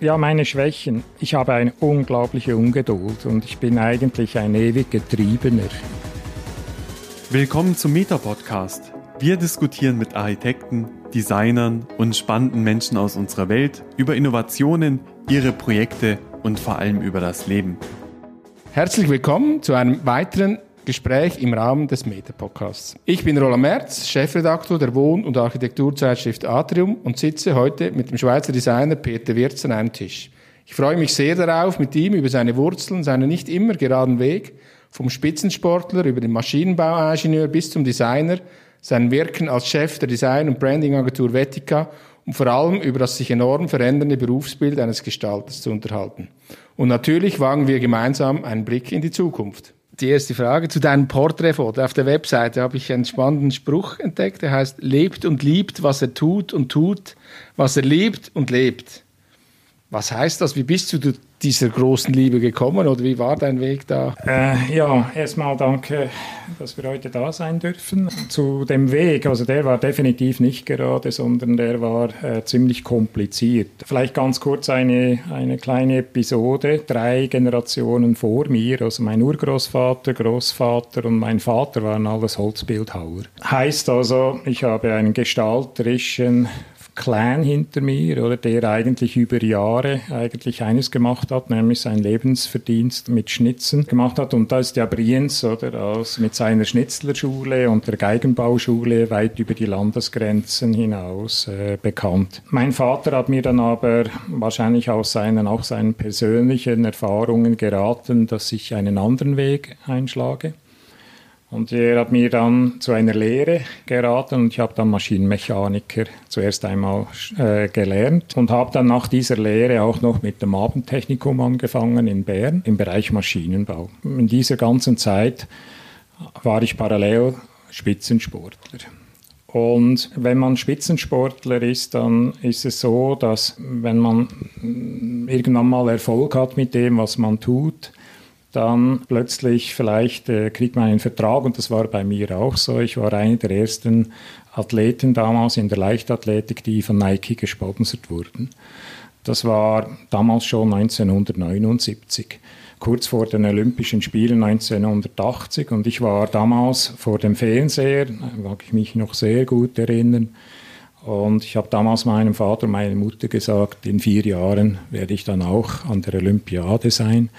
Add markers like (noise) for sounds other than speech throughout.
Ja, meine Schwächen. Ich habe eine unglaubliche Ungeduld und ich bin eigentlich ein ewig Getriebener. Willkommen zum Meta-Podcast. Wir diskutieren mit Architekten, Designern und spannenden Menschen aus unserer Welt über Innovationen, ihre Projekte und vor allem über das Leben. Herzlich willkommen zu einem weiteren Gespräch im Rahmen des Meta-Podcasts. Ich bin Roland Merz, Chefredaktor der Wohn- und Architekturzeitschrift Atrium und sitze heute mit dem Schweizer Designer Peter Wirz an einem Tisch. Ich freue mich sehr darauf, mit ihm über seine Wurzeln, seinen nicht immer geraden Weg, vom Spitzensportler über den Maschinenbauingenieur bis zum Designer, sein Wirken als Chef der Design- und Brandingagentur Vetica und vor allem über das sich enorm verändernde Berufsbild eines Gestalters zu unterhalten. Und natürlich wagen wir gemeinsam einen Blick in die Zukunft die erste Frage zu deinem Porträtfoto. Auf der Webseite habe ich einen spannenden Spruch entdeckt, der heißt, lebt und liebt, was er tut und tut, was er liebt und lebt. Was heißt das? Wie bist du dieser großen Liebe gekommen oder wie war dein Weg da? Äh, ja, erstmal danke, dass wir heute da sein dürfen. Zu dem Weg, also der war definitiv nicht gerade, sondern der war äh, ziemlich kompliziert. Vielleicht ganz kurz eine, eine kleine Episode. Drei Generationen vor mir, also mein Urgroßvater, Großvater und mein Vater waren alles Holzbildhauer. Heißt also, ich habe einen gestalterischen Clan hinter mir, oder der eigentlich über Jahre eigentlich eines gemacht hat, nämlich sein Lebensverdienst mit Schnitzen gemacht hat. Und da ist ja Brienz, oder, aus, mit seiner Schnitzlerschule und der Geigenbauschule weit über die Landesgrenzen hinaus äh, bekannt. Mein Vater hat mir dann aber wahrscheinlich aus seinen, auch seinen persönlichen Erfahrungen geraten, dass ich einen anderen Weg einschlage. Und er hat mir dann zu einer Lehre geraten und ich habe dann Maschinenmechaniker zuerst einmal äh, gelernt und habe dann nach dieser Lehre auch noch mit dem Abendtechnikum angefangen in Bern im Bereich Maschinenbau. In dieser ganzen Zeit war ich parallel Spitzensportler. Und wenn man Spitzensportler ist, dann ist es so, dass wenn man irgendwann mal Erfolg hat mit dem, was man tut, dann plötzlich vielleicht äh, kriegt man einen Vertrag und das war bei mir auch so. Ich war einer der ersten Athleten damals in der Leichtathletik, die von Nike gesponsert wurden. Das war damals schon 1979, kurz vor den Olympischen Spielen 1980 und ich war damals vor dem Fernseher, mag ich mich noch sehr gut erinnern, und ich habe damals meinem Vater meiner Mutter gesagt, in vier Jahren werde ich dann auch an der Olympiade sein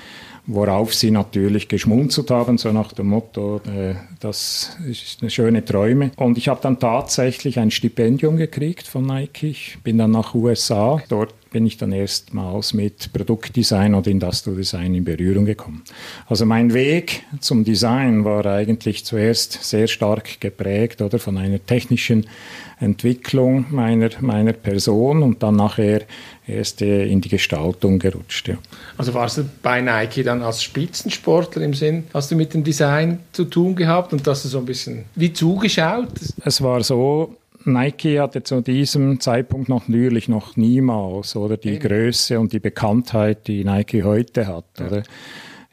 worauf sie natürlich geschmunzelt haben, so nach dem Motto, äh, das ist eine schöne Träume. Und ich habe dann tatsächlich ein Stipendium gekriegt von Nike. Ich bin dann nach USA. Dort bin ich dann erstmals mit Produktdesign und Industrial Design in Berührung gekommen. Also mein Weg zum Design war eigentlich zuerst sehr stark geprägt oder von einer technischen Entwicklung meiner, meiner Person und dann nachher erst in die Gestaltung gerutscht. Ja. Also warst du bei Nike dann als Spitzensportler im Sinn, hast du mit dem Design zu tun gehabt und hast du so ein bisschen wie zugeschaut? Es war so, Nike hatte zu diesem Zeitpunkt noch natürlich noch niemals oder die Eben. Größe und die Bekanntheit, die Nike heute hat. Ja. Oder?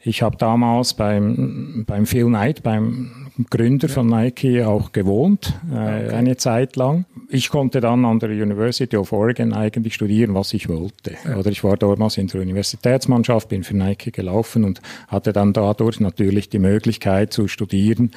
Ich habe damals beim, beim Phil Knight, beim Gründer von Nike, auch gewohnt, äh, okay. eine Zeit lang. Ich konnte dann an der University of Oregon eigentlich studieren, was ich wollte. Ja. Oder ich war damals in der Universitätsmannschaft, bin für Nike gelaufen und hatte dann dadurch natürlich die Möglichkeit zu studieren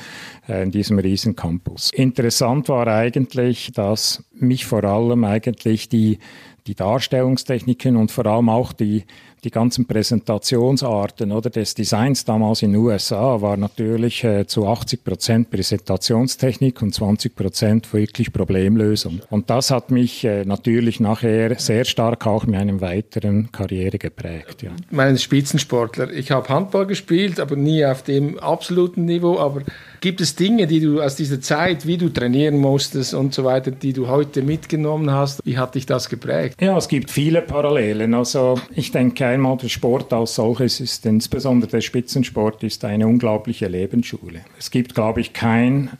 äh, in diesem riesen Campus. Interessant war eigentlich, dass mich vor allem eigentlich die die Darstellungstechniken und vor allem auch die, die ganzen Präsentationsarten oder des Designs damals in den USA war natürlich äh, zu 80 Prozent Präsentationstechnik und 20 Prozent wirklich Problemlösung. Und das hat mich äh, natürlich nachher sehr stark auch in einem weiteren Karriere geprägt. Ja. Mein Spitzensportler. Ich habe Handball gespielt, aber nie auf dem absoluten Niveau. Aber gibt es Dinge, die du aus dieser Zeit, wie du trainieren musstest und so weiter, die du heute mitgenommen hast? Wie hat dich das geprägt? Ja, es gibt viele Parallelen. Also ich denke einmal, der Sport als solches ist, insbesondere der Spitzensport, ist eine unglaubliche Lebensschule. Es gibt, glaube ich, keine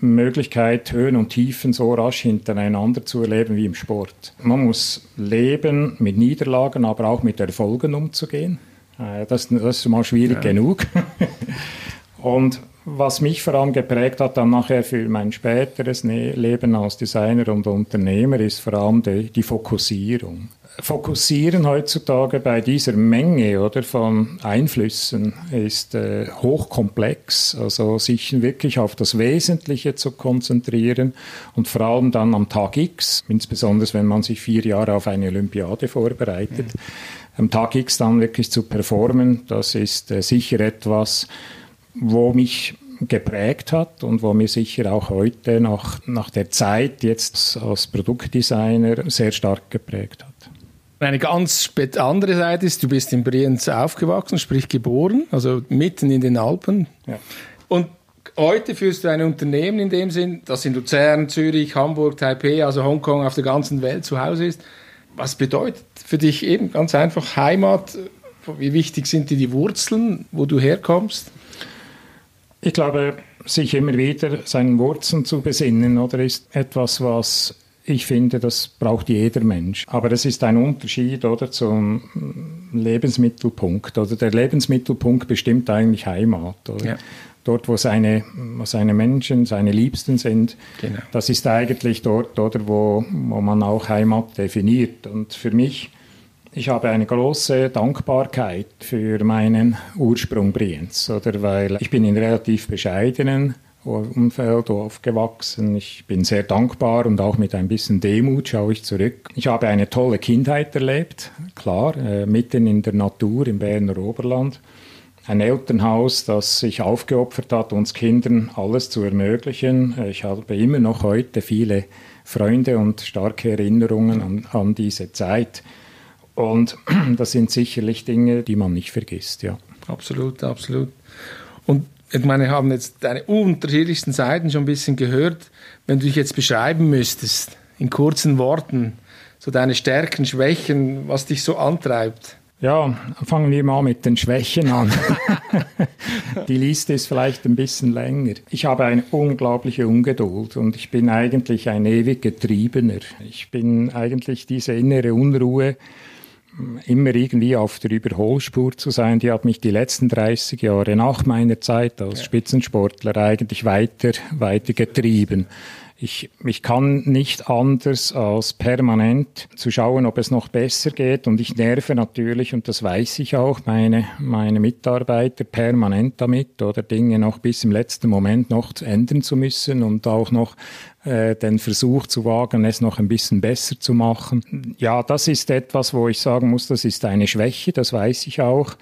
Möglichkeit, Höhen und Tiefen so rasch hintereinander zu erleben wie im Sport. Man muss leben mit Niederlagen, aber auch mit Erfolgen umzugehen. Äh, das, das ist mal schwierig ja. genug. (laughs) Und was mich vor allem geprägt hat, dann nachher für mein späteres ne-, Leben als Designer und Unternehmer, ist vor allem die, die Fokussierung fokussieren heutzutage bei dieser Menge oder von Einflüssen ist äh, hochkomplex. Also sich wirklich auf das Wesentliche zu konzentrieren und vor allem dann am Tag X, insbesondere wenn man sich vier Jahre auf eine Olympiade vorbereitet, mhm. am Tag X dann wirklich zu performen, das ist äh, sicher etwas, wo mich geprägt hat und wo mir sicher auch heute nach, nach der Zeit jetzt als Produktdesigner sehr stark geprägt hat. Eine ganz andere Seite ist, du bist in Brienz aufgewachsen, sprich geboren, also mitten in den Alpen. Ja. Und heute führst du ein Unternehmen in dem Sinn, das in Luzern, Zürich, Hamburg, Taipei, also Hongkong auf der ganzen Welt zu Hause ist. Was bedeutet für dich eben ganz einfach Heimat? Wie wichtig sind dir die Wurzeln, wo du herkommst? Ich glaube, sich immer wieder seinen Wurzeln zu besinnen, oder ist etwas, was ich finde, das braucht jeder Mensch. Aber das ist ein Unterschied oder zum Lebensmittelpunkt. Oder der Lebensmittelpunkt bestimmt eigentlich Heimat. Oder? Ja. Dort, wo seine, wo seine Menschen, seine Liebsten sind, genau. das ist eigentlich dort, oder, wo, wo man auch Heimat definiert. Und für mich, ich habe eine große Dankbarkeit für meinen Ursprung Brienz, oder, weil ich bin in relativ bescheidenen Umfeld aufgewachsen. Ich bin sehr dankbar und auch mit ein bisschen Demut schaue ich zurück. Ich habe eine tolle Kindheit erlebt, klar, äh, mitten in der Natur im Berner Oberland. Ein Elternhaus, das sich aufgeopfert hat, uns Kindern alles zu ermöglichen. Ich habe immer noch heute viele Freunde und starke Erinnerungen an, an diese Zeit. Und (clears throat) das sind sicherlich Dinge, die man nicht vergisst, ja. Absolut, absolut. Und ich meine, wir haben jetzt deine unterschiedlichsten Seiten schon ein bisschen gehört. Wenn du dich jetzt beschreiben müsstest, in kurzen Worten, so deine Stärken, Schwächen, was dich so antreibt. Ja, fangen wir mal mit den Schwächen an. (laughs) Die Liste ist vielleicht ein bisschen länger. Ich habe eine unglaubliche Ungeduld und ich bin eigentlich ein ewig Getriebener. Ich bin eigentlich diese innere Unruhe, immer irgendwie auf der Überholspur zu sein, die hat mich die letzten 30 Jahre nach meiner Zeit als Spitzensportler eigentlich weiter, weiter getrieben. Ich, ich kann nicht anders als permanent zu schauen, ob es noch besser geht. Und ich nerve natürlich, und das weiß ich auch, meine, meine Mitarbeiter permanent damit oder Dinge noch bis im letzten Moment noch ändern zu müssen und auch noch äh, den Versuch zu wagen, es noch ein bisschen besser zu machen. Ja, das ist etwas, wo ich sagen muss, das ist eine Schwäche, das weiß ich auch.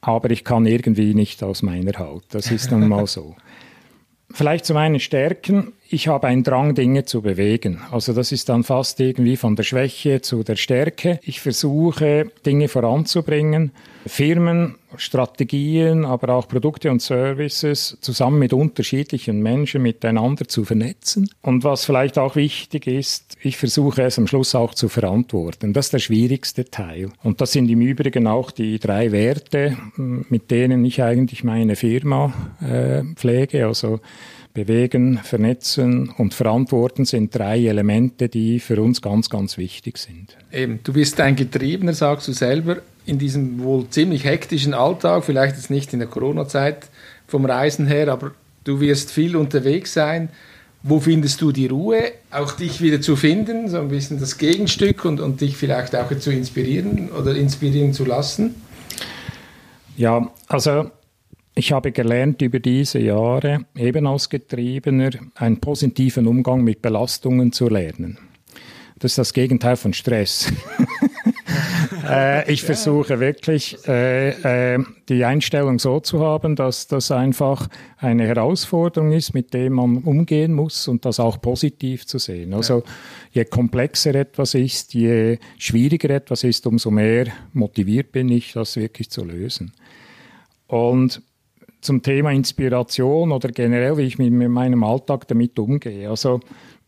Aber ich kann irgendwie nicht aus meiner Haut. Das ist nun mal so. (laughs) Vielleicht zu meinen Stärken. Ich habe einen Drang, Dinge zu bewegen. Also das ist dann fast irgendwie von der Schwäche zu der Stärke. Ich versuche, Dinge voranzubringen, Firmen, Strategien, aber auch Produkte und Services zusammen mit unterschiedlichen Menschen miteinander zu vernetzen. Und was vielleicht auch wichtig ist, ich versuche es am Schluss auch zu verantworten. Das ist der schwierigste Teil. Und das sind im Übrigen auch die drei Werte, mit denen ich eigentlich meine Firma äh, pflege. Also Bewegen, Vernetzen und Verantworten sind drei Elemente, die für uns ganz, ganz wichtig sind. Eben, du bist ein Getriebener, sagst du selber, in diesem wohl ziemlich hektischen Alltag, vielleicht jetzt nicht in der Corona-Zeit vom Reisen her, aber du wirst viel unterwegs sein. Wo findest du die Ruhe, auch dich wieder zu finden, so ein bisschen das Gegenstück und, und dich vielleicht auch zu inspirieren oder inspirieren zu lassen? Ja, also ich habe gelernt über diese Jahre, eben als Getriebener, einen positiven Umgang mit Belastungen zu lernen. Das ist das Gegenteil von Stress. (laughs) äh, ich versuche wirklich, äh, äh, die Einstellung so zu haben, dass das einfach eine Herausforderung ist, mit der man umgehen muss und das auch positiv zu sehen. Also je komplexer etwas ist, je schwieriger etwas ist, umso mehr motiviert bin ich, das wirklich zu lösen. Und zum Thema Inspiration oder generell, wie ich mit meinem Alltag damit umgehe. Also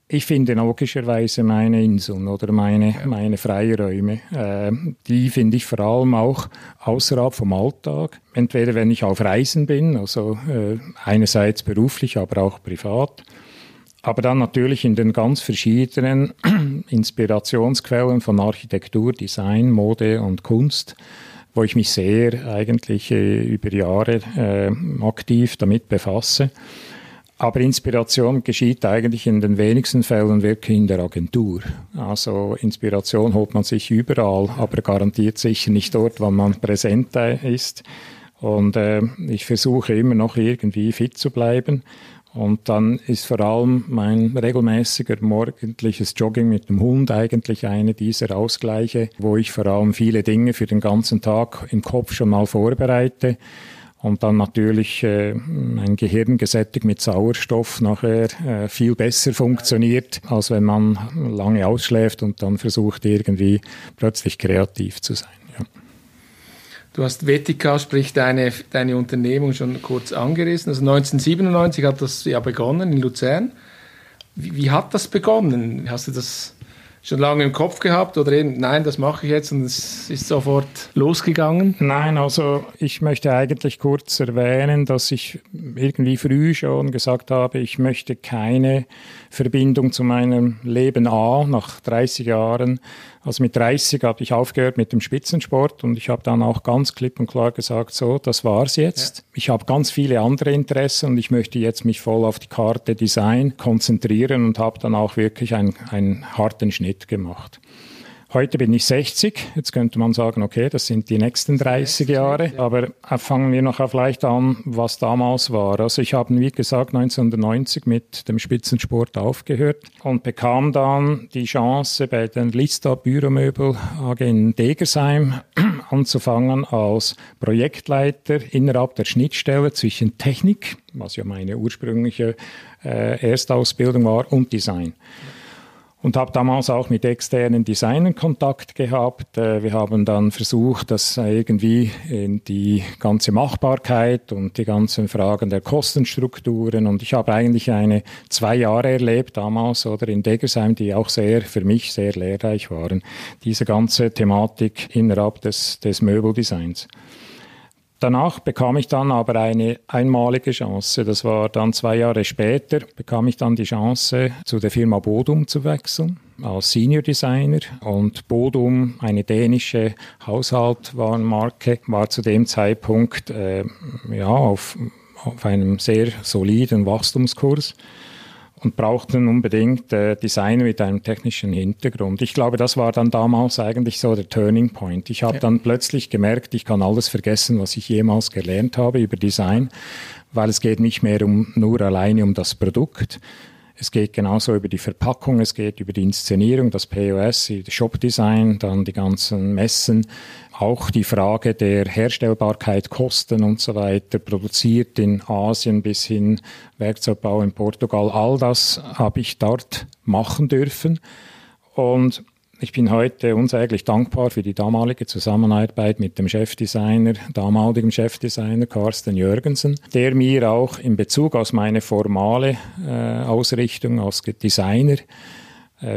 ich finde logischerweise meine Inseln oder meine, ja. meine Freiräume, äh, die finde ich vor allem auch außerhalb vom Alltag. Entweder wenn ich auf Reisen bin, also äh, einerseits beruflich, aber auch privat. Aber dann natürlich in den ganz verschiedenen (clears throat) Inspirationsquellen von Architektur, Design, Mode und Kunst wo ich mich sehr eigentlich äh, über Jahre äh, aktiv damit befasse. Aber Inspiration geschieht eigentlich in den wenigsten Fällen wirklich in der Agentur. Also Inspiration holt man sich überall, aber garantiert sicher nicht dort, wo man präsent ist. Und äh, ich versuche immer noch irgendwie fit zu bleiben. Und dann ist vor allem mein regelmäßiger morgendliches Jogging mit dem Hund eigentlich eine dieser Ausgleiche, wo ich vor allem viele Dinge für den ganzen Tag im Kopf schon mal vorbereite und dann natürlich äh, ein Gehirn gesättigt mit Sauerstoff nachher äh, viel besser funktioniert, als wenn man lange ausschläft und dann versucht irgendwie plötzlich kreativ zu sein. Du hast Vetica, sprich deine, deine Unternehmung schon kurz angerissen. Also 1997 hat das ja begonnen in Luzern. Wie, wie hat das begonnen? Hast du das schon lange im Kopf gehabt oder eben, nein, das mache ich jetzt und es ist sofort losgegangen? Nein, also ich möchte eigentlich kurz erwähnen, dass ich irgendwie früh schon gesagt habe, ich möchte keine Verbindung zu meinem Leben A nach 30 Jahren also mit 30 habe ich aufgehört mit dem Spitzensport und ich habe dann auch ganz klipp und klar gesagt, so, das war's jetzt. Ja. Ich habe ganz viele andere Interessen und ich möchte jetzt mich voll auf die Karte Design konzentrieren und habe dann auch wirklich einen, einen harten Schnitt gemacht. Heute bin ich 60. Jetzt könnte man sagen, okay, das sind die nächsten 30 Jahre. Aber äh, fangen wir noch vielleicht an, was damals war. Also ich habe, wie gesagt, 1990 mit dem Spitzensport aufgehört und bekam dann die Chance, bei den Lista Büromöbel AG in Degersheim (clears throat) anzufangen als Projektleiter innerhalb der Schnittstelle zwischen Technik, was ja meine ursprüngliche äh, Erstausbildung war, und Design und habe damals auch mit externen Designern Kontakt gehabt. Äh, wir haben dann versucht, das irgendwie in die ganze Machbarkeit und die ganzen Fragen der Kostenstrukturen und ich habe eigentlich eine zwei Jahre erlebt damals oder in Degersheim, die auch sehr für mich sehr lehrreich waren. Diese ganze Thematik innerhalb des, des Möbeldesigns. Danach bekam ich dann aber eine einmalige Chance. Das war dann zwei Jahre später, bekam ich dann die Chance, zu der Firma Bodum zu wechseln als Senior Designer und Bodum, eine dänische Haushaltwarenmarke, war zu dem Zeitpunkt äh, ja, auf, auf einem sehr soliden Wachstumskurs und brauchten unbedingt äh, Designer mit einem technischen Hintergrund. Ich glaube, das war dann damals eigentlich so der Turning Point. Ich habe ja. dann plötzlich gemerkt, ich kann alles vergessen, was ich jemals gelernt habe über Design, weil es geht nicht mehr um nur alleine um das Produkt. Es geht genauso über die Verpackung, es geht über die Inszenierung, das POS, das Shopdesign, dann die ganzen Messen, auch die Frage der Herstellbarkeit, Kosten und so weiter, produziert in Asien bis hin Werkzeugbau in Portugal. All das habe ich dort machen dürfen. Und ich bin heute unsäglich dankbar für die damalige Zusammenarbeit mit dem Chefdesigner, damaligen Chefdesigner Carsten Jürgensen, der mir auch in Bezug auf meine formale äh, Ausrichtung als Designer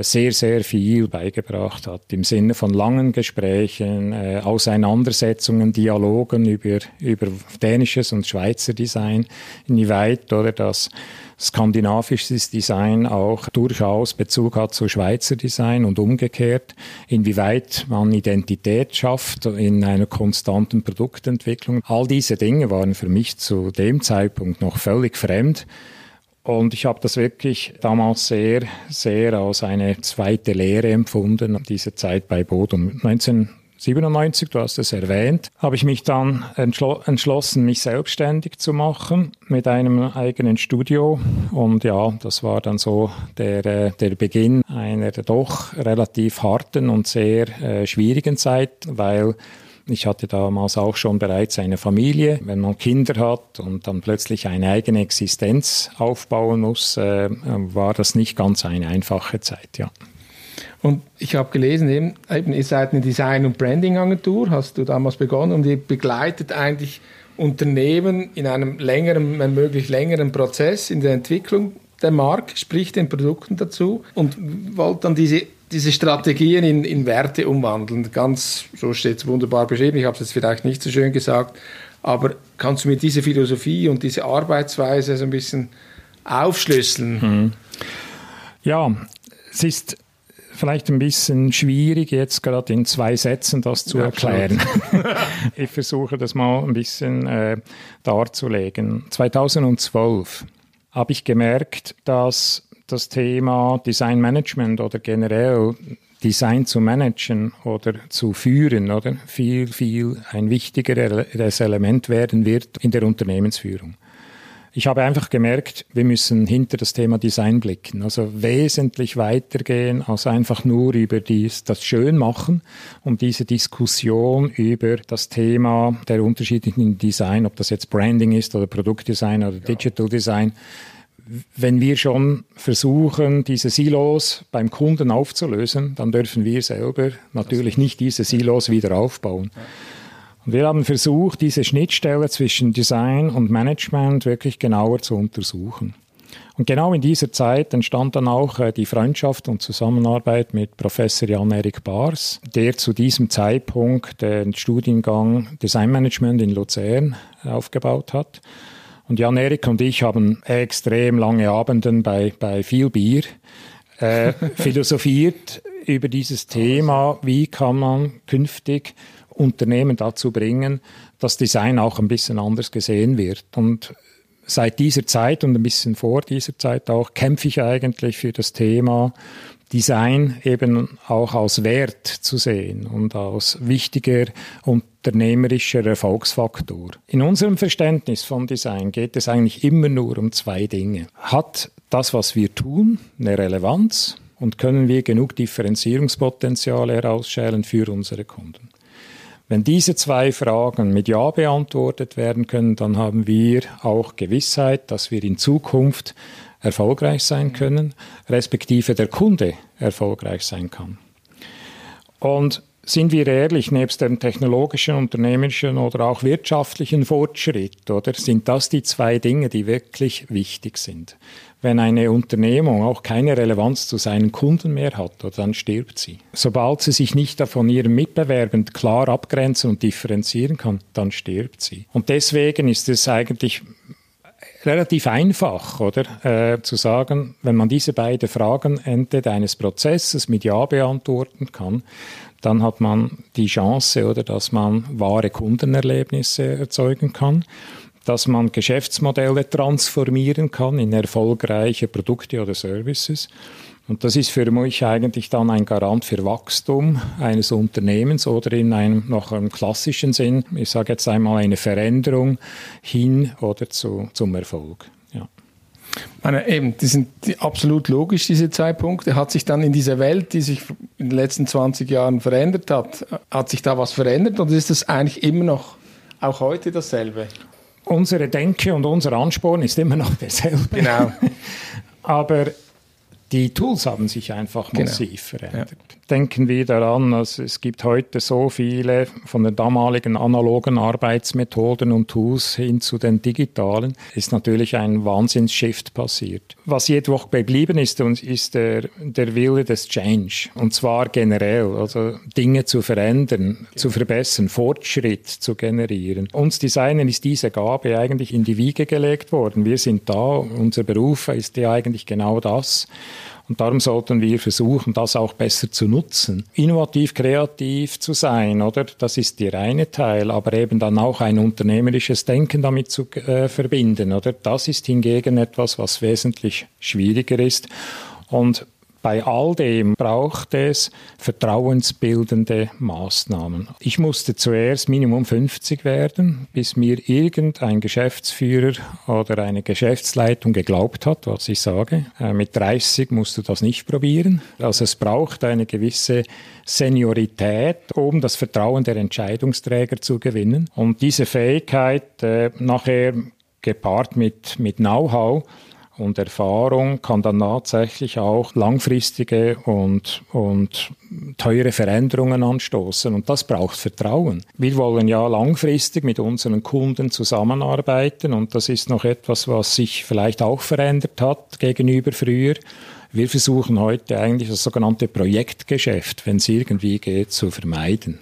sehr, sehr viel beigebracht hat, im Sinne von langen Gesprächen, äh, Auseinandersetzungen, Dialogen über, über dänisches und Schweizer Design, inwieweit oder das skandinavisches Design auch durchaus Bezug hat zu Schweizer Design und umgekehrt, inwieweit man Identität schafft in einer konstanten Produktentwicklung. All diese Dinge waren für mich zu dem Zeitpunkt noch völlig fremd. Und ich habe das wirklich damals sehr, sehr als eine zweite Lehre empfunden, diese Zeit bei Bodum. 1997, du hast es erwähnt, habe ich mich dann entschlo entschlossen, mich selbstständig zu machen mit einem eigenen Studio. Und ja, das war dann so der, äh, der Beginn einer doch relativ harten und sehr äh, schwierigen Zeit, weil ich hatte damals auch schon bereits eine Familie. Wenn man Kinder hat und dann plötzlich eine eigene Existenz aufbauen muss, äh, war das nicht ganz eine einfache Zeit, ja. Und ich habe gelesen, eben, eben, ihr seid eine Design- und Branding-Agentur, hast du damals begonnen und ihr begleitet eigentlich Unternehmen in einem längeren, wenn möglich längeren Prozess in der Entwicklung der Marke, sprich den Produkten dazu und wollt dann diese diese Strategien in, in Werte umwandeln. Ganz, so steht es wunderbar beschrieben, ich habe es jetzt vielleicht nicht so schön gesagt, aber kannst du mir diese Philosophie und diese Arbeitsweise so ein bisschen aufschlüsseln? Mhm. Ja, es ist vielleicht ein bisschen schwierig, jetzt gerade in zwei Sätzen das zu ja, erklären. (laughs) ich versuche das mal ein bisschen äh, darzulegen. 2012 habe ich gemerkt, dass das Thema Design Management oder generell Design zu managen oder zu führen, oder? Viel, viel ein wichtigeres Element werden wird in der Unternehmensführung. Ich habe einfach gemerkt, wir müssen hinter das Thema Design blicken, also wesentlich weitergehen als einfach nur über dies, das Schönmachen, um diese Diskussion über das Thema der unterschiedlichen Design, ob das jetzt Branding ist oder Produktdesign oder Digital Design, wenn wir schon versuchen, diese Silos beim Kunden aufzulösen, dann dürfen wir selber natürlich nicht diese Silos wieder aufbauen. Und wir haben versucht, diese Schnittstelle zwischen Design und Management wirklich genauer zu untersuchen. Und genau in dieser Zeit entstand dann auch äh, die Freundschaft und Zusammenarbeit mit Professor Jan-Erik Bars, der zu diesem Zeitpunkt den Studiengang Designmanagement in Luzern aufgebaut hat. Und Jan-Erik und ich haben extrem lange Abenden bei, bei viel Bier äh, (laughs) philosophiert über dieses Thema, wie kann man künftig Unternehmen dazu bringen, dass Design auch ein bisschen anders gesehen wird. Und seit dieser Zeit und ein bisschen vor dieser Zeit auch kämpfe ich eigentlich für das Thema Design eben auch als Wert zu sehen und als wichtiger unternehmerischer Erfolgsfaktor. In unserem Verständnis von Design geht es eigentlich immer nur um zwei Dinge. Hat das, was wir tun, eine Relevanz und können wir genug Differenzierungspotenziale herausschälen für unsere Kunden? Wenn diese zwei Fragen mit Ja beantwortet werden können, dann haben wir auch Gewissheit, dass wir in Zukunft erfolgreich sein können, respektive der Kunde erfolgreich sein kann. Und sind wir ehrlich, nebst dem technologischen, unternehmerischen oder auch wirtschaftlichen Fortschritt, oder sind das die zwei Dinge, die wirklich wichtig sind? Wenn eine Unternehmung auch keine Relevanz zu seinen Kunden mehr hat, oder dann stirbt sie. Sobald sie sich nicht von ihren Mitbewerbern klar abgrenzen und differenzieren kann, dann stirbt sie. Und deswegen ist es eigentlich relativ einfach, oder? Äh, zu sagen, wenn man diese beiden Fragen Ende eines Prozesses mit Ja beantworten kann, dann hat man die Chance, oder, dass man wahre Kundenerlebnisse erzeugen kann, dass man Geschäftsmodelle transformieren kann in erfolgreiche Produkte oder Services und das ist für mich eigentlich dann ein Garant für Wachstum eines Unternehmens oder in einem noch einem klassischen Sinn, ich sage jetzt einmal eine Veränderung hin oder zu, zum Erfolg. Ja. Meine, eben, die sind absolut logisch, diese Zeitpunkte. Hat sich dann in dieser Welt, die sich in den letzten 20 Jahren verändert hat, hat sich da was verändert oder ist das eigentlich immer noch auch heute dasselbe? Unsere Denke und unser Ansporn ist immer noch derselbe. Genau. (laughs) Aber die Tools haben sich einfach genau. massiv genau. verändert. Ja. Denken wir daran, also es gibt heute so viele von den damaligen analogen Arbeitsmethoden und Tools hin zu den digitalen, ist natürlich ein Wahnsinnsshift passiert. Was jedoch geblieben ist, ist der, der Wille des Change. Und zwar generell, also Dinge zu verändern, zu verbessern, Fortschritt zu generieren. Uns Designern ist diese Gabe eigentlich in die Wiege gelegt worden. Wir sind da, unser Beruf ist ja eigentlich genau das. Und darum sollten wir versuchen, das auch besser zu nutzen. Innovativ, kreativ zu sein, oder? Das ist der eine Teil, aber eben dann auch ein unternehmerisches Denken damit zu äh, verbinden, oder? Das ist hingegen etwas, was wesentlich schwieriger ist. Und bei all dem braucht es vertrauensbildende Maßnahmen. Ich musste zuerst Minimum 50 werden, bis mir irgendein Geschäftsführer oder eine Geschäftsleitung geglaubt hat, was ich sage. Äh, mit 30 musst du das nicht probieren. Also es braucht eine gewisse Seniorität, um das Vertrauen der Entscheidungsträger zu gewinnen. Und diese Fähigkeit äh, nachher gepaart mit, mit Know-how und Erfahrung kann dann tatsächlich auch langfristige und, und teure Veränderungen anstoßen. Und das braucht Vertrauen. Wir wollen ja langfristig mit unseren Kunden zusammenarbeiten und das ist noch etwas, was sich vielleicht auch verändert hat gegenüber früher. Wir versuchen heute eigentlich das sogenannte Projektgeschäft, wenn es irgendwie geht, zu vermeiden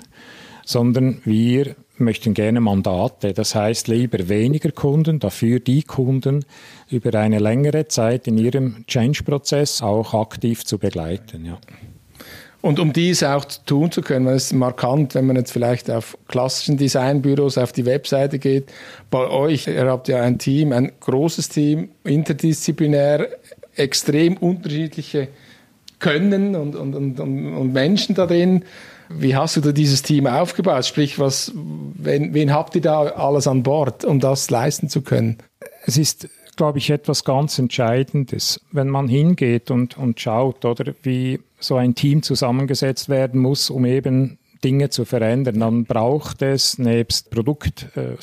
sondern wir möchten gerne Mandate. Das heißt lieber weniger Kunden, dafür die Kunden über eine längere Zeit in ihrem Change-Prozess auch aktiv zu begleiten. Ja. Und um dies auch tun zu können, man ist markant, wenn man jetzt vielleicht auf klassischen Designbüros auf die Webseite geht. Bei euch, ihr habt ja ein Team, ein großes Team, interdisziplinär, extrem unterschiedliche Können und, und, und, und Menschen da drin. Wie hast du da dieses Team aufgebaut? Sprich, was, wen, wen habt ihr da alles an Bord, um das leisten zu können? Es ist glaube ich, etwas ganz Entscheidendes, wenn man hingeht und, und schaut, oder wie so ein Team zusammengesetzt werden muss, um eben Dinge zu verändern, dann braucht es nebst Produkt, äh,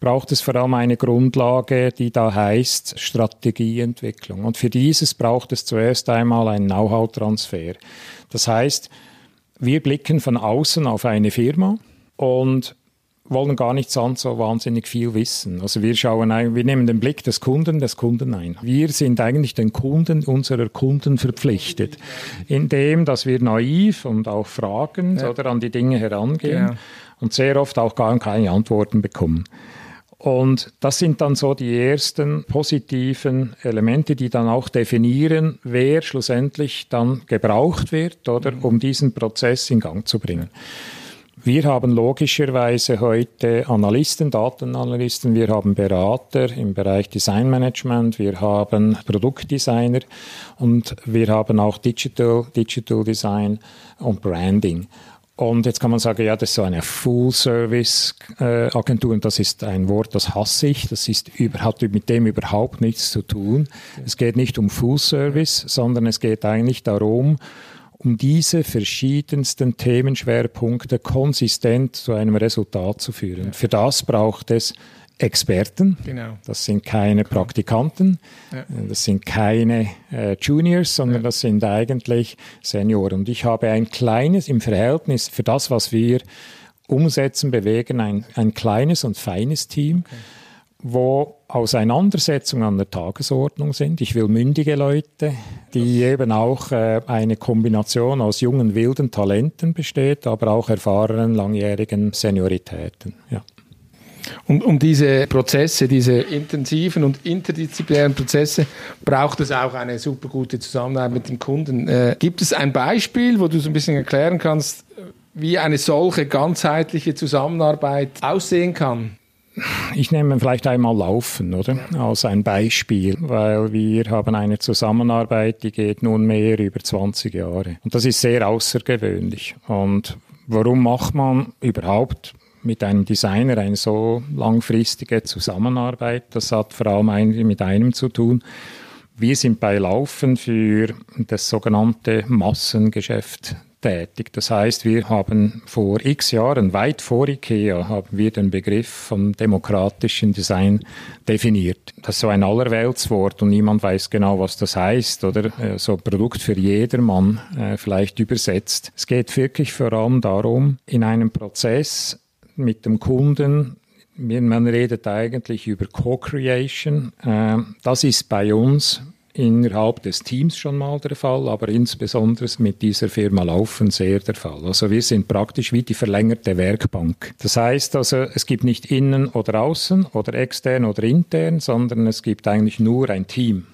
braucht es vor allem eine Grundlage, die da heißt Strategieentwicklung. Und für dieses braucht es zuerst einmal einen Know-how-Transfer. Das heißt, wir blicken von außen auf eine Firma und wollen gar nicht so wahnsinnig viel wissen. Also wir schauen, wir nehmen den Blick des Kunden, des Kunden ein. Wir sind eigentlich den Kunden unserer Kunden verpflichtet, indem, dass wir naiv und auch fragend ja. oder an die Dinge herangehen ja. und sehr oft auch gar keine Antworten bekommen. Und das sind dann so die ersten positiven Elemente, die dann auch definieren, wer schlussendlich dann gebraucht wird, oder, um diesen Prozess in Gang zu bringen. Wir haben logischerweise heute Analysten, Datenanalysten, wir haben Berater im Bereich Designmanagement, wir haben Produktdesigner und wir haben auch Digital, Digital Design und Branding. Und jetzt kann man sagen, ja, das ist so eine Full-Service-Agentur und das ist ein Wort, das hasse ich. Das ist, hat mit dem überhaupt nichts zu tun. Es geht nicht um Full-Service, sondern es geht eigentlich darum, um diese verschiedensten Themenschwerpunkte konsistent zu einem Resultat zu führen. Ja. Für das braucht es Experten. Genau. Das sind keine Praktikanten, ja. das sind keine äh, Juniors, sondern ja. das sind eigentlich Senioren. Und ich habe ein kleines, im Verhältnis für das, was wir umsetzen, bewegen, ein, ein kleines und feines Team. Okay wo Auseinandersetzungen an der Tagesordnung sind. Ich will mündige Leute, die eben auch äh, eine Kombination aus jungen, wilden Talenten besteht, aber auch erfahrenen, langjährigen Senioritäten. Ja. Und um diese Prozesse, diese intensiven und interdisziplinären Prozesse, braucht es auch eine super gute Zusammenarbeit mit dem Kunden. Äh, gibt es ein Beispiel, wo du so ein bisschen erklären kannst, wie eine solche ganzheitliche Zusammenarbeit aussehen kann? Ich nehme vielleicht einmal Laufen, oder? Als ein Beispiel, weil wir haben eine Zusammenarbeit, die geht nunmehr über 20 Jahre. Und das ist sehr außergewöhnlich. Und warum macht man überhaupt mit einem Designer eine so langfristige Zusammenarbeit? Das hat vor allem mit einem zu tun. Wir sind bei Laufen für das sogenannte Massengeschäft tätig. Das heißt, wir haben vor x Jahren, weit vor IKEA, haben wir den Begriff vom demokratischen Design definiert. Das ist so ein Allerweltswort und niemand weiß genau, was das heißt oder äh, so Produkt für jedermann äh, vielleicht übersetzt. Es geht wirklich vor allem darum, in einem Prozess mit dem Kunden man redet eigentlich über Co-Creation. Äh, das ist bei uns innerhalb des Teams schon mal der Fall, aber insbesondere mit dieser Firma Laufen sehr der Fall. Also wir sind praktisch wie die verlängerte Werkbank. Das heißt also, es gibt nicht innen oder außen oder extern oder intern, sondern es gibt eigentlich nur ein Team.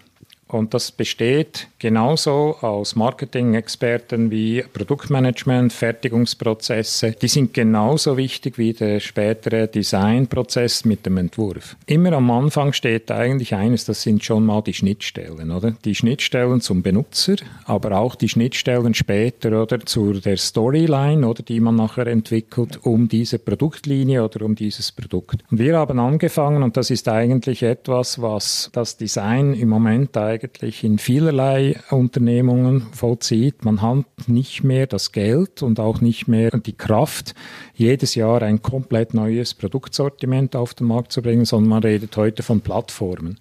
Und das besteht genauso aus Marketing-Experten wie Produktmanagement, Fertigungsprozesse. Die sind genauso wichtig wie der spätere Designprozess mit dem Entwurf. Immer am Anfang steht eigentlich eines, das sind schon mal die Schnittstellen, oder? Die Schnittstellen zum Benutzer, aber auch die Schnittstellen später oder zu der Storyline oder die man nachher entwickelt um diese Produktlinie oder um dieses Produkt. Und wir haben angefangen und das ist eigentlich etwas, was das Design im Moment eigentlich eigentlich in vielerlei Unternehmungen vollzieht. Man hat nicht mehr das Geld und auch nicht mehr die Kraft, jedes Jahr ein komplett neues Produktsortiment auf den Markt zu bringen, sondern man redet heute von Plattformen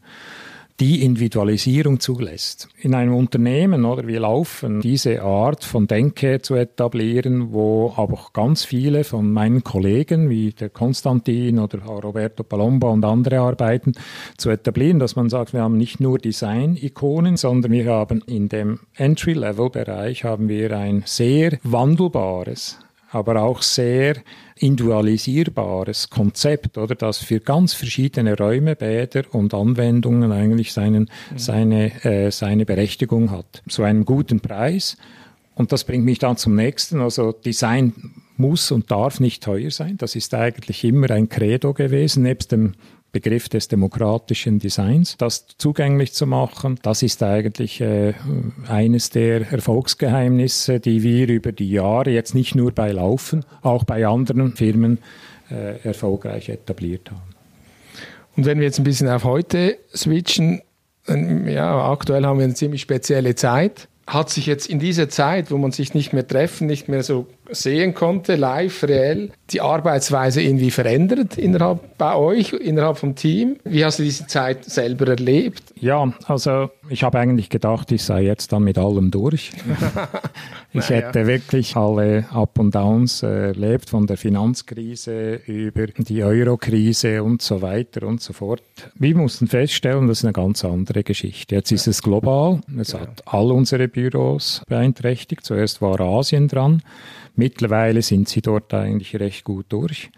die Individualisierung zulässt. In einem Unternehmen oder wir laufen diese Art von Denke zu etablieren, wo aber auch ganz viele von meinen Kollegen wie der Konstantin oder Roberto Palomba und andere arbeiten, zu etablieren, dass man sagt, wir haben nicht nur Design-Ikonen, sondern wir haben in dem Entry-Level-Bereich haben wir ein sehr wandelbares aber auch sehr individualisierbares Konzept, oder das für ganz verschiedene Räume, Bäder und Anwendungen eigentlich seinen, mhm. seine, äh, seine Berechtigung hat. Zu einem guten Preis. Und das bringt mich dann zum nächsten. Also Design muss und darf nicht teuer sein. Das ist eigentlich immer ein Credo gewesen, nebst dem Begriff des demokratischen Designs, das zugänglich zu machen. Das ist eigentlich äh, eines der Erfolgsgeheimnisse, die wir über die Jahre jetzt nicht nur bei Laufen, auch bei anderen Firmen äh, erfolgreich etabliert haben. Und wenn wir jetzt ein bisschen auf heute switchen, ja, aktuell haben wir eine ziemlich spezielle Zeit. Hat sich jetzt in dieser Zeit, wo man sich nicht mehr treffen, nicht mehr so sehen konnte, live, reell, die Arbeitsweise irgendwie verändert innerhalb bei euch, innerhalb vom Team? Wie hast du diese Zeit selber erlebt? Ja, also ich habe eigentlich gedacht, ich sei jetzt dann mit allem durch. (laughs) ich hätte ja. wirklich alle Up und Downs erlebt, von der Finanzkrise über die Eurokrise und so weiter und so fort. Wir mussten feststellen, das ist eine ganz andere Geschichte. Jetzt ist es global, es ja. hat all unsere Büros beeinträchtigt. Zuerst war Asien dran. Mittlerweile sind sie dort eigentlich recht gut durch.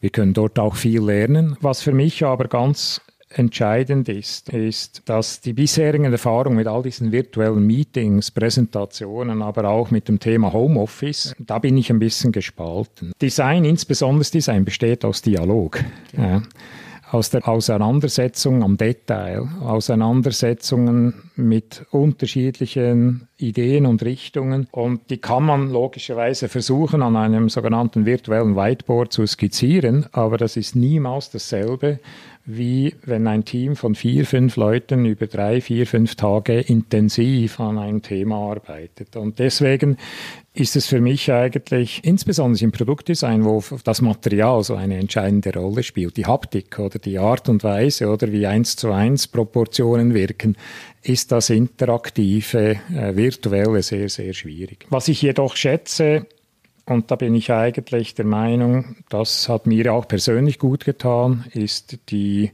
Wir können dort auch viel lernen. Was für mich aber ganz entscheidend ist, ist, dass die bisherigen Erfahrungen mit all diesen virtuellen Meetings, Präsentationen, aber auch mit dem Thema Homeoffice, da bin ich ein bisschen gespalten. Design, insbesondere Design, besteht aus Dialog. Ja aus der Auseinandersetzung am Detail, Auseinandersetzungen mit unterschiedlichen Ideen und Richtungen. Und die kann man logischerweise versuchen, an einem sogenannten virtuellen Whiteboard zu skizzieren, aber das ist niemals dasselbe, wie wenn ein Team von vier, fünf Leuten über drei, vier, fünf Tage intensiv an einem Thema arbeitet. Und deswegen ist es für mich eigentlich, insbesondere im Produktdesign, wo das Material so eine entscheidende Rolle spielt, die Haptik oder die Art und Weise oder wie eins zu eins Proportionen wirken, ist das interaktive, äh, virtuelle sehr, sehr schwierig. Was ich jedoch schätze, und da bin ich eigentlich der Meinung, das hat mir auch persönlich gut getan, ist die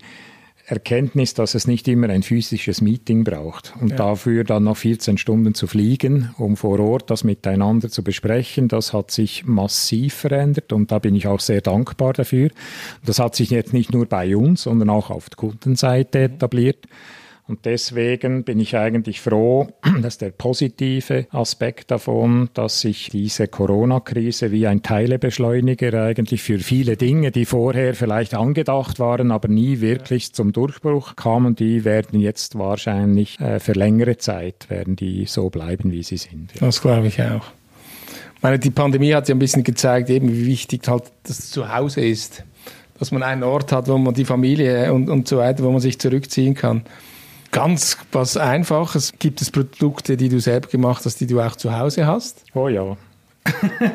Erkenntnis, dass es nicht immer ein physisches Meeting braucht und ja. dafür dann noch 14 Stunden zu fliegen, um vor Ort das miteinander zu besprechen, das hat sich massiv verändert und da bin ich auch sehr dankbar dafür. Das hat sich jetzt nicht nur bei uns, sondern auch auf der Kundenseite etabliert. Und deswegen bin ich eigentlich froh, (clears throat) dass der positive Aspekt davon, dass sich diese Corona-Krise wie ein Teilebeschleuniger eigentlich für viele Dinge, die vorher vielleicht angedacht waren, aber nie wirklich zum Durchbruch kamen, die werden jetzt wahrscheinlich äh, für längere Zeit werden die so bleiben, wie sie sind. Das glaube ich auch. meine, die Pandemie hat ja ein bisschen gezeigt, eben wie wichtig halt das Zuhause ist. Dass man einen Ort hat, wo man die Familie und, und so weiter, wo man sich zurückziehen kann ganz was Einfaches. Gibt es Produkte, die du selbst gemacht hast, die du auch zu Hause hast? Oh ja.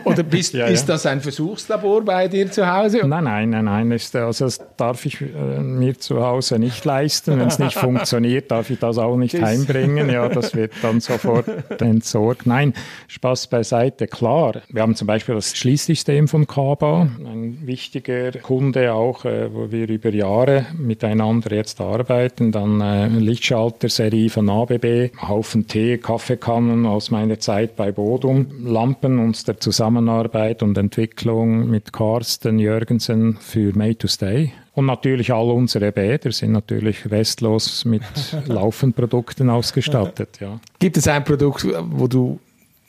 Oder (laughs) bist, ja, ist das ein Versuchslabor bei dir zu Hause? Nein, nein, nein, nein. Ist, also das darf ich äh, mir zu Hause nicht leisten. Wenn es nicht (laughs) funktioniert, darf ich das auch nicht heimbringen. Ja, das wird dann sofort (laughs) entsorgt. Nein, Spaß beiseite. Klar, wir haben zum Beispiel das Schließsystem von Kaba, ein wichtiger Kunde auch, äh, wo wir über Jahre miteinander jetzt arbeiten. Dann äh, Lichtschalter-Serie von ABB, Haufen Tee, Kaffeekannen aus meiner Zeit bei Bodum, Lampen und der Zusammenarbeit und Entwicklung mit Carsten Jürgensen für Made to Stay. Und natürlich all unsere Bäder sind natürlich restlos mit (laughs) Laufenprodukten ausgestattet. Ja. Gibt es ein Produkt, wo du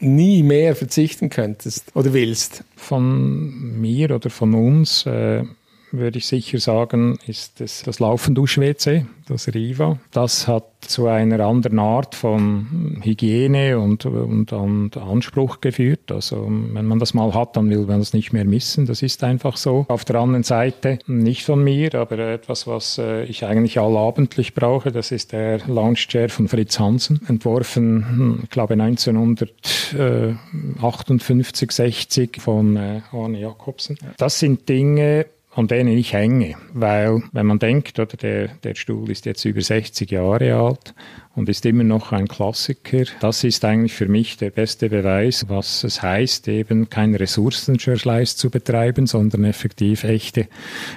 nie mehr verzichten könntest oder willst? Von mir oder von uns äh, würde ich sicher sagen, ist es das Laufendusch-WC, das Riva. Das hat zu einer anderen Art von Hygiene und, und, und, Anspruch geführt. Also wenn man das mal hat, dann will man es nicht mehr missen. Das ist einfach so. Auf der anderen Seite nicht von mir, aber etwas, was äh, ich eigentlich allabendlich brauche, das ist der Lounge-Chair von Fritz Hansen, entworfen, hm, ich glaube 1958, 60 von äh, Arne Jakobsen. Das sind Dinge, an denen ich hänge. Weil, wenn man denkt, oder der, der Stuhl ist jetzt über 60 Jahre alt und ist immer noch ein Klassiker. Das ist eigentlich für mich der beste Beweis, was es heißt, eben keinen Ressourcenverschleiß zu betreiben, sondern effektiv echte,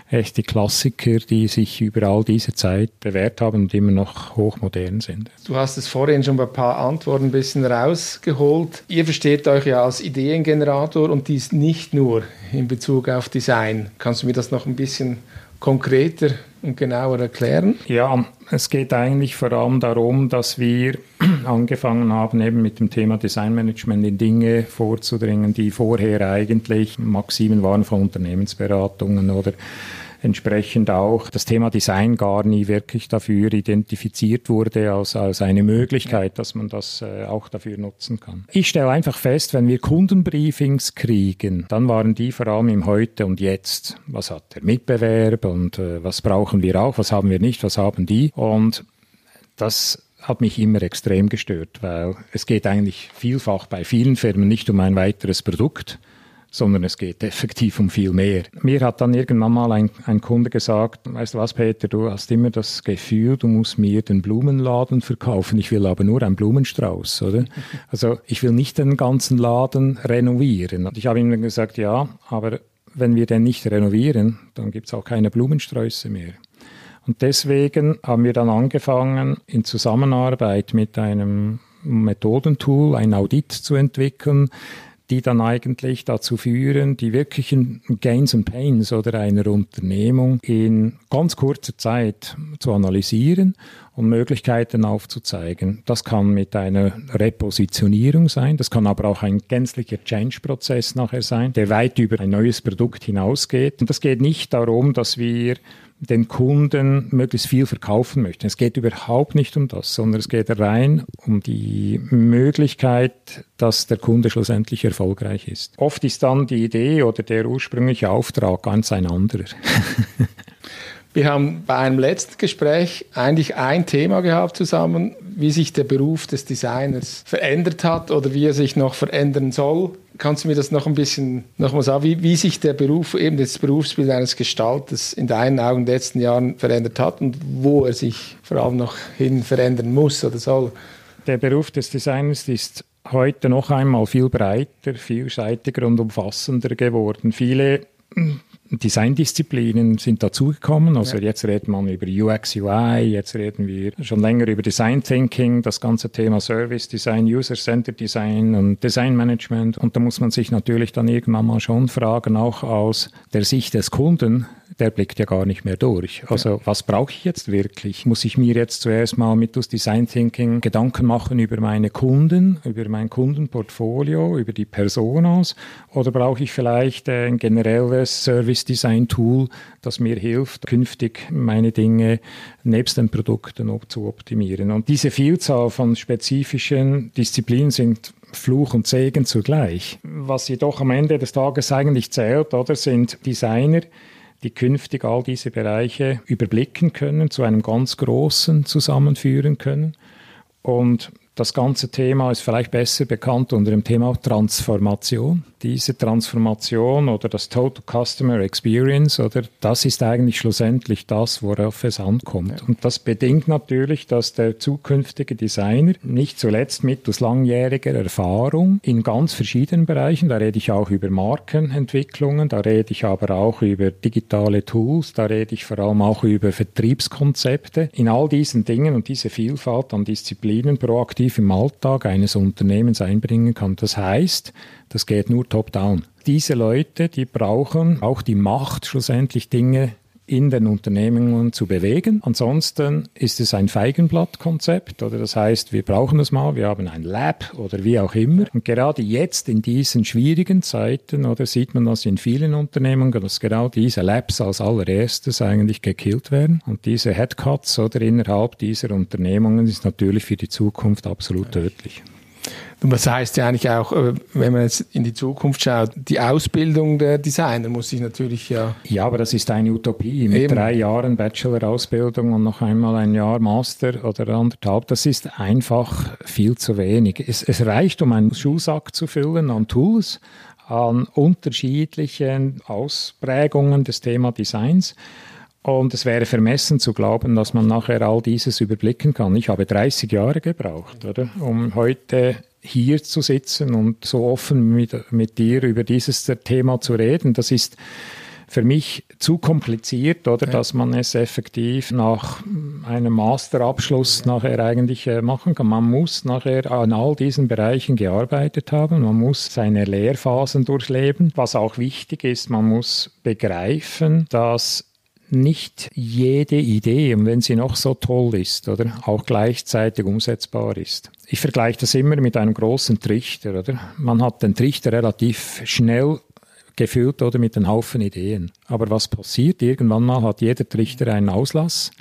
echte Klassiker, die sich über all diese Zeit bewährt haben und immer noch hochmodern sind. Du hast es vorhin schon bei ein paar Antworten ein bisschen rausgeholt. Ihr versteht euch ja als Ideengenerator und dies nicht nur in Bezug auf Design. Kannst du mir das noch ein bisschen konkreter und genauer erklären? Ja, es geht eigentlich vor allem darum, dass wir (clears throat) angefangen haben, eben mit dem Thema Designmanagement in Dinge vorzudringen, die vorher eigentlich Maximen waren von Unternehmensberatungen oder entsprechend auch das Thema Design gar nie wirklich dafür identifiziert wurde als, als eine Möglichkeit, dass man das äh, auch dafür nutzen kann. Ich stelle einfach fest, wenn wir Kundenbriefings kriegen, dann waren die vor allem im Heute und Jetzt. Was hat der Mitbewerb und äh, was brauchen wir auch, was haben wir nicht, was haben die? Und das hat mich immer extrem gestört, weil es geht eigentlich vielfach bei vielen Firmen nicht um ein weiteres Produkt, sondern es geht effektiv um viel mehr. Mir hat dann irgendwann mal ein, ein Kunde gesagt, weißt du was, Peter, du hast immer das Gefühl, du musst mir den Blumenladen verkaufen, ich will aber nur einen Blumenstrauß, oder? (laughs) Also ich will nicht den ganzen Laden renovieren. Und ich habe ihm dann gesagt, ja, aber wenn wir den nicht renovieren, dann gibt es auch keine Blumensträuße mehr. Und deswegen haben wir dann angefangen, in Zusammenarbeit mit einem Methodentool ein Audit zu entwickeln, die dann eigentlich dazu führen, die wirklichen Gains and Pains oder einer Unternehmung in ganz kurzer Zeit zu analysieren und Möglichkeiten aufzuzeigen. Das kann mit einer Repositionierung sein, das kann aber auch ein gänzlicher Change-Prozess nachher sein, der weit über ein neues Produkt hinausgeht. Und das geht nicht darum, dass wir den Kunden möglichst viel verkaufen möchten. Es geht überhaupt nicht um das, sondern es geht rein um die Möglichkeit, dass der Kunde schlussendlich erfolgreich ist. Oft ist dann die Idee oder der ursprüngliche Auftrag ganz ein anderer. (laughs) Wir haben bei einem letzten Gespräch eigentlich ein Thema gehabt zusammen, wie sich der Beruf des Designers verändert hat oder wie er sich noch verändern soll. Kannst du mir das noch ein bisschen nochmal sagen, wie, wie sich der Beruf, eben das Berufsbild eines Gestalters in deinen Augen in den letzten Jahren verändert hat und wo er sich vor allem noch hin verändern muss oder soll? Der Beruf des Designers ist heute noch einmal viel breiter, vielseitiger und umfassender geworden. Viele Designdisziplinen sind dazugekommen. Also ja. jetzt redet man über UX, UI, jetzt reden wir schon länger über Design Thinking, das ganze Thema Service Design, User-Centered Design und Design Management. Und da muss man sich natürlich dann irgendwann mal schon fragen, auch aus der Sicht des Kunden, der blickt ja gar nicht mehr durch. Also ja. was brauche ich jetzt wirklich? Muss ich mir jetzt zuerst mal mittels Design Thinking Gedanken machen über meine Kunden, über mein Kundenportfolio, über die Personas oder brauche ich vielleicht ein generelles Service Design Tool, das mir hilft, künftig meine Dinge nebst den Produkten zu optimieren? Und diese Vielzahl von spezifischen Disziplinen sind Fluch und Segen zugleich. Was jedoch am Ende des Tages eigentlich zählt, oder, sind Designer, die künftig all diese Bereiche überblicken können, zu einem ganz großen zusammenführen können. Und das ganze Thema ist vielleicht besser bekannt unter dem Thema Transformation. Diese Transformation oder das Total Customer Experience oder das ist eigentlich schlussendlich das, worauf es ankommt. Und das bedingt natürlich, dass der zukünftige Designer nicht zuletzt mittels langjähriger Erfahrung in ganz verschiedenen Bereichen, da rede ich auch über Markenentwicklungen, da rede ich aber auch über digitale Tools, da rede ich vor allem auch über Vertriebskonzepte, in all diesen Dingen und diese Vielfalt an Disziplinen proaktiv aktiv im Alltag eines Unternehmens einbringen kann. Das heißt, das geht nur top-down. Diese Leute, die brauchen auch die Macht, schlussendlich Dinge in den Unternehmungen zu bewegen. Ansonsten ist es ein Feigenblattkonzept oder das heißt, wir brauchen es mal, wir haben ein Lab oder wie auch immer. Und gerade jetzt in diesen schwierigen Zeiten oder sieht man das in vielen Unternehmungen, dass genau diese Labs als allererstes eigentlich gekillt werden. Und diese Headcuts oder innerhalb dieser Unternehmungen ist natürlich für die Zukunft absolut tödlich. Und das heißt ja eigentlich auch, äh, wenn man jetzt in die Zukunft schaut, die Ausbildung der Designer muss sich natürlich ja. Ja, aber das ist eine Utopie. Mit eben. drei Jahren Bachelor-Ausbildung und noch einmal ein Jahr Master oder anderthalb, das ist einfach viel zu wenig. Es, es reicht, um einen Schulsack zu füllen an Tools, an unterschiedlichen Ausprägungen des Thema Designs. Und es wäre vermessen zu glauben, dass man nachher all dieses überblicken kann. Ich habe 30 Jahre gebraucht, oder? Um heute hier zu sitzen und so offen mit, mit dir über dieses Thema zu reden. Das ist für mich zu kompliziert, oder, ja. dass man es effektiv nach einem Masterabschluss nachher eigentlich äh, machen kann. Man muss nachher an all diesen Bereichen gearbeitet haben. Man muss seine Lehrphasen durchleben. Was auch wichtig ist, man muss begreifen, dass nicht jede Idee, und wenn sie noch so toll ist, oder auch gleichzeitig umsetzbar ist. Ich vergleiche das immer mit einem großen Trichter, oder? Man hat den Trichter relativ schnell gefüllt oder mit einem Haufen Ideen. Aber was passiert? Irgendwann mal hat jeder Trichter einen Auslass.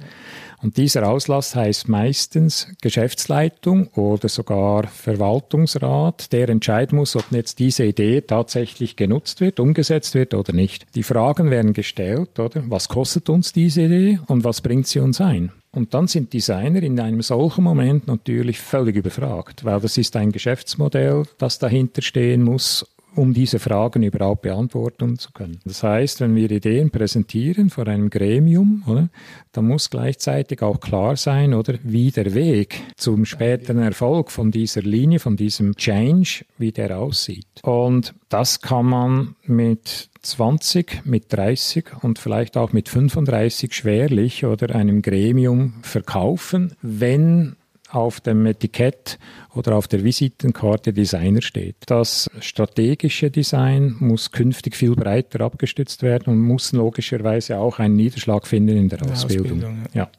Und dieser Auslass heißt meistens Geschäftsleitung oder sogar Verwaltungsrat, der entscheiden muss, ob jetzt diese Idee tatsächlich genutzt wird, umgesetzt wird oder nicht. Die Fragen werden gestellt, oder? Was kostet uns diese Idee und was bringt sie uns ein? Und dann sind Designer in einem solchen Moment natürlich völlig überfragt, weil das ist ein Geschäftsmodell, das dahinter stehen muss um diese Fragen überhaupt beantworten zu können. Das heißt, wenn wir Ideen präsentieren vor einem Gremium, oder, dann muss gleichzeitig auch klar sein, oder wie der Weg zum späteren Erfolg von dieser Linie, von diesem Change, wie der aussieht. Und das kann man mit 20, mit 30 und vielleicht auch mit 35 schwerlich oder einem Gremium verkaufen, wenn auf dem Etikett oder auf der Visitenkarte Designer steht. Das strategische Design muss künftig viel breiter abgestützt werden und muss logischerweise auch einen Niederschlag finden in der Ausbildung. Ausbildung ja. ja.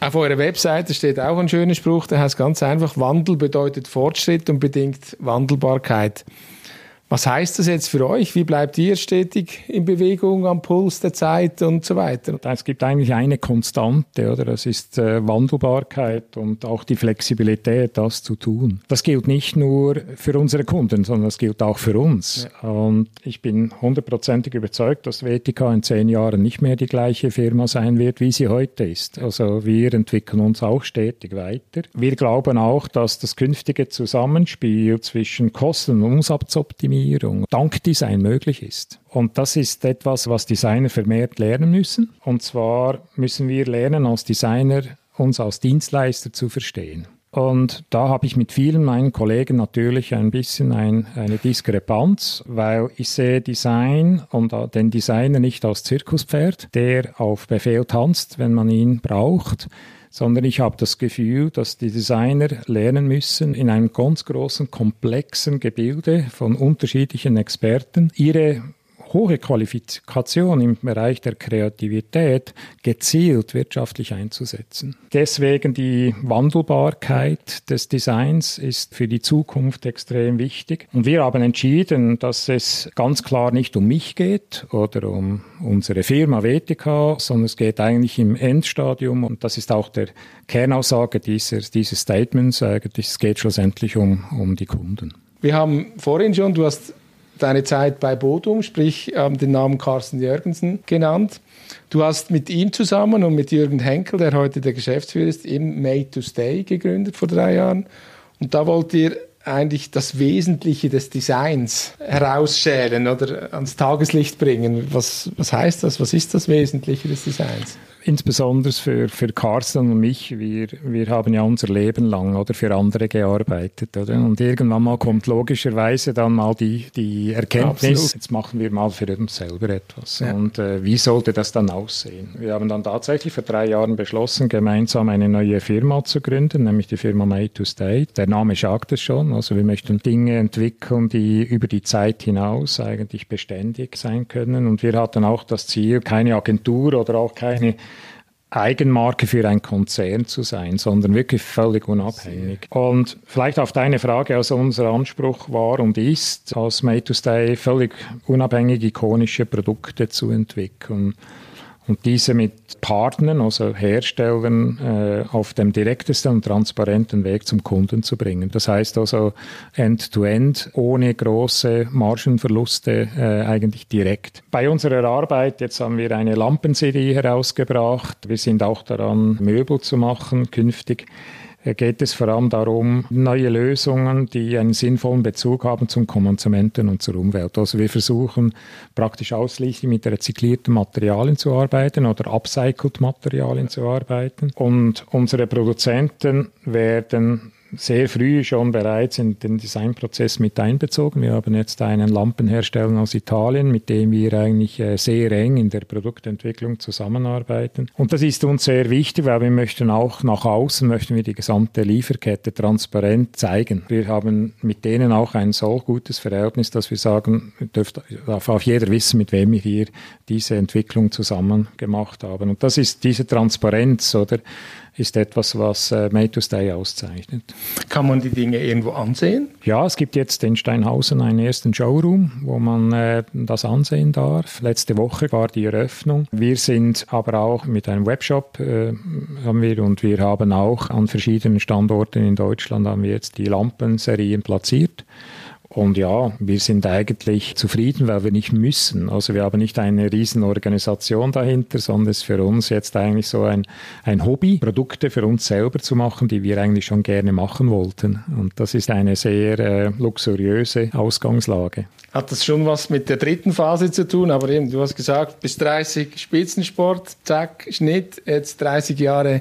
Auf eurer Webseite steht auch ein schöner Spruch, der heißt ganz einfach, Wandel bedeutet Fortschritt und bedingt Wandelbarkeit. Was heißt das jetzt für euch? Wie bleibt ihr stetig in Bewegung am Puls der Zeit und so weiter? Es gibt eigentlich eine Konstante, oder? Das ist äh, Wandelbarkeit und auch die Flexibilität, das zu tun. Das gilt nicht nur für unsere Kunden, sondern das gilt auch für uns. Ja. Und ich bin hundertprozentig überzeugt, dass WTK in zehn Jahren nicht mehr die gleiche Firma sein wird, wie sie heute ist. Also wir entwickeln uns auch stetig weiter. Wir glauben auch, dass das künftige Zusammenspiel zwischen Kosten und Umsatzoptimierung Optimierung dank Design möglich ist. Und das ist etwas, was Designer vermehrt lernen müssen. Und zwar müssen wir lernen, als Designer uns als Dienstleister zu verstehen. Und da habe ich mit vielen meinen Kollegen natürlich ein bisschen ein, eine Diskrepanz, weil ich sehe Design und den Designer nicht als Zirkuspferd, der auf Befehl tanzt, wenn man ihn braucht, sondern ich habe das Gefühl, dass die Designer lernen müssen, in einem ganz großen, komplexen Gebilde von unterschiedlichen Experten ihre hohe Qualifikation im Bereich der Kreativität gezielt wirtschaftlich einzusetzen. Deswegen die Wandelbarkeit des Designs ist für die Zukunft extrem wichtig. Und wir haben entschieden, dass es ganz klar nicht um mich geht oder um unsere Firma WTK, sondern es geht eigentlich im Endstadium und das ist auch der Kernaussage dieses, dieses Statements, es geht schlussendlich um, um die Kunden. Wir haben vorhin schon, du hast deine Zeit bei Bodum, sprich ähm, den Namen Carsten Jürgensen genannt. Du hast mit ihm zusammen und mit Jürgen Henkel, der heute der Geschäftsführer ist, eben Made to Stay gegründet vor drei Jahren. Und da wollt ihr eigentlich das Wesentliche des Designs herausschälen oder ans Tageslicht bringen. Was, was heißt das? Was ist das Wesentliche des Designs? Insbesondere für, für Carsten und mich, wir, wir haben ja unser Leben lang oder für andere gearbeitet. Oder? Und irgendwann mal kommt logischerweise dann mal die, die Erkenntnis, Absolut. jetzt machen wir mal für uns selber etwas. Ja. Und äh, wie sollte das dann aussehen? Wir haben dann tatsächlich vor drei Jahren beschlossen, gemeinsam eine neue Firma zu gründen, nämlich die Firma Made to Stay. Der Name sagt es schon. Also wir möchten Dinge entwickeln, die über die Zeit hinaus eigentlich beständig sein können. Und wir hatten auch das Ziel, keine Agentur oder auch keine Eigenmarke für ein Konzern zu sein, sondern wirklich völlig unabhängig. Und vielleicht auf deine Frage, also unser Anspruch war und ist, als Made to Stay völlig unabhängig ikonische Produkte zu entwickeln und diese mit Partnern, also Herstellern, äh, auf dem direktesten und transparenten Weg zum Kunden zu bringen. Das heißt also end-to-end, -End, ohne große Margenverluste, äh, eigentlich direkt. Bei unserer Arbeit, jetzt haben wir eine Lampenserie herausgebracht. Wir sind auch daran, Möbel zu machen künftig geht es vor allem darum, neue Lösungen, die einen sinnvollen Bezug haben zum Konsumenten und zur Umwelt. Also wir versuchen praktisch ausschließlich mit rezyklierten Materialien zu arbeiten oder upcycled Materialien zu arbeiten. Und unsere Produzenten werden sehr früh schon bereits in den Designprozess mit einbezogen. Wir haben jetzt einen Lampenhersteller aus Italien, mit dem wir eigentlich äh, sehr eng in der Produktentwicklung zusammenarbeiten. Und das ist uns sehr wichtig, weil wir möchten auch nach außen, möchten wir die gesamte Lieferkette transparent zeigen. Wir haben mit denen auch ein so gutes Verhältnis, dass wir sagen, dürft, darf auch jeder wissen, mit wem wir hier diese Entwicklung zusammen gemacht haben. Und das ist diese Transparenz, oder? Ist etwas, was äh, Made to Stay auszeichnet. Kann man die Dinge irgendwo ansehen? Ja, es gibt jetzt in Steinhausen einen ersten Showroom, wo man äh, das ansehen darf. Letzte Woche war die Eröffnung. Wir sind aber auch mit einem Webshop äh, haben wir und wir haben auch an verschiedenen Standorten in Deutschland haben wir jetzt die Lampenserien platziert. Und ja, wir sind eigentlich zufrieden, weil wir nicht müssen. Also wir haben nicht eine riesen Organisation dahinter, sondern es ist für uns jetzt eigentlich so ein, ein Hobby, Produkte für uns selber zu machen, die wir eigentlich schon gerne machen wollten. Und das ist eine sehr äh, luxuriöse Ausgangslage. Hat das schon was mit der dritten Phase zu tun? Aber eben, du hast gesagt, bis 30 Spitzensport, zack, Schnitt, jetzt 30 Jahre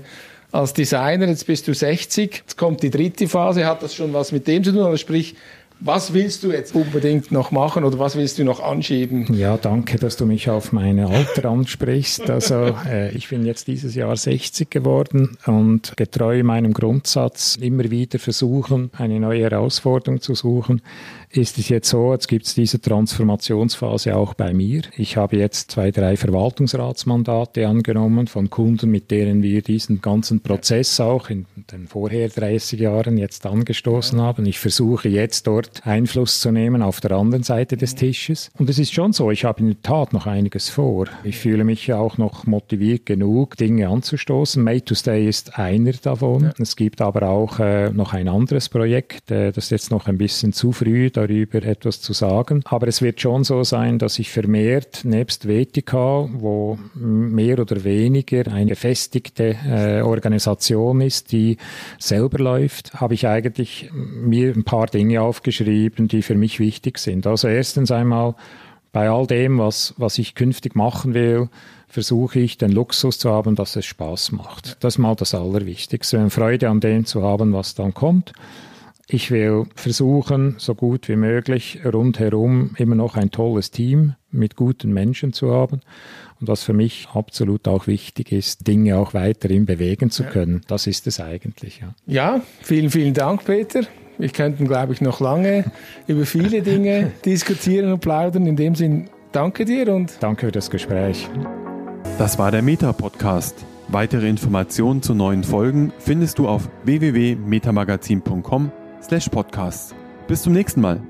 als Designer, jetzt bist du 60, jetzt kommt die dritte Phase, hat das schon was mit dem zu tun? Also sprich, was willst du jetzt unbedingt noch machen oder was willst du noch anschieben? Ja, danke, dass du mich auf meine Alter ansprichst. Also äh, ich bin jetzt dieses Jahr 60 geworden und getreu meinem Grundsatz immer wieder versuchen, eine neue Herausforderung zu suchen ist es jetzt so, jetzt gibt es diese Transformationsphase auch bei mir. Ich habe jetzt zwei, drei Verwaltungsratsmandate angenommen von Kunden, mit denen wir diesen ganzen Prozess auch in den vorher 30 Jahren jetzt angestoßen haben. Ich versuche jetzt dort Einfluss zu nehmen auf der anderen Seite des Tisches. Und es ist schon so, ich habe in der Tat noch einiges vor. Ich fühle mich auch noch motiviert genug, Dinge anzustoßen. Made to Stay ist einer davon. Ja. Es gibt aber auch äh, noch ein anderes Projekt, äh, das ist jetzt noch ein bisschen zu früh darüber etwas zu sagen. Aber es wird schon so sein, dass ich vermehrt nebst WTK, wo mehr oder weniger eine gefestigte äh, Organisation ist, die selber läuft, habe ich eigentlich mir ein paar Dinge aufgeschrieben, die für mich wichtig sind. Also erstens einmal bei all dem, was, was ich künftig machen will, versuche ich den Luxus zu haben, dass es Spaß macht. Das ist mal das Allerwichtigste, Freude an dem zu haben, was dann kommt. Ich will versuchen, so gut wie möglich rundherum immer noch ein tolles Team mit guten Menschen zu haben. Und was für mich absolut auch wichtig ist, Dinge auch weiterhin bewegen zu können. Das ist es eigentlich. Ja, ja vielen, vielen Dank, Peter. Wir könnten, glaube ich, noch lange (laughs) über viele Dinge diskutieren und plaudern. In dem Sinn, danke dir und danke für das Gespräch. Das war der Meta-Podcast. Weitere Informationen zu neuen Folgen findest du auf www.metamagazin.com slash podcast. Bis zum nächsten Mal.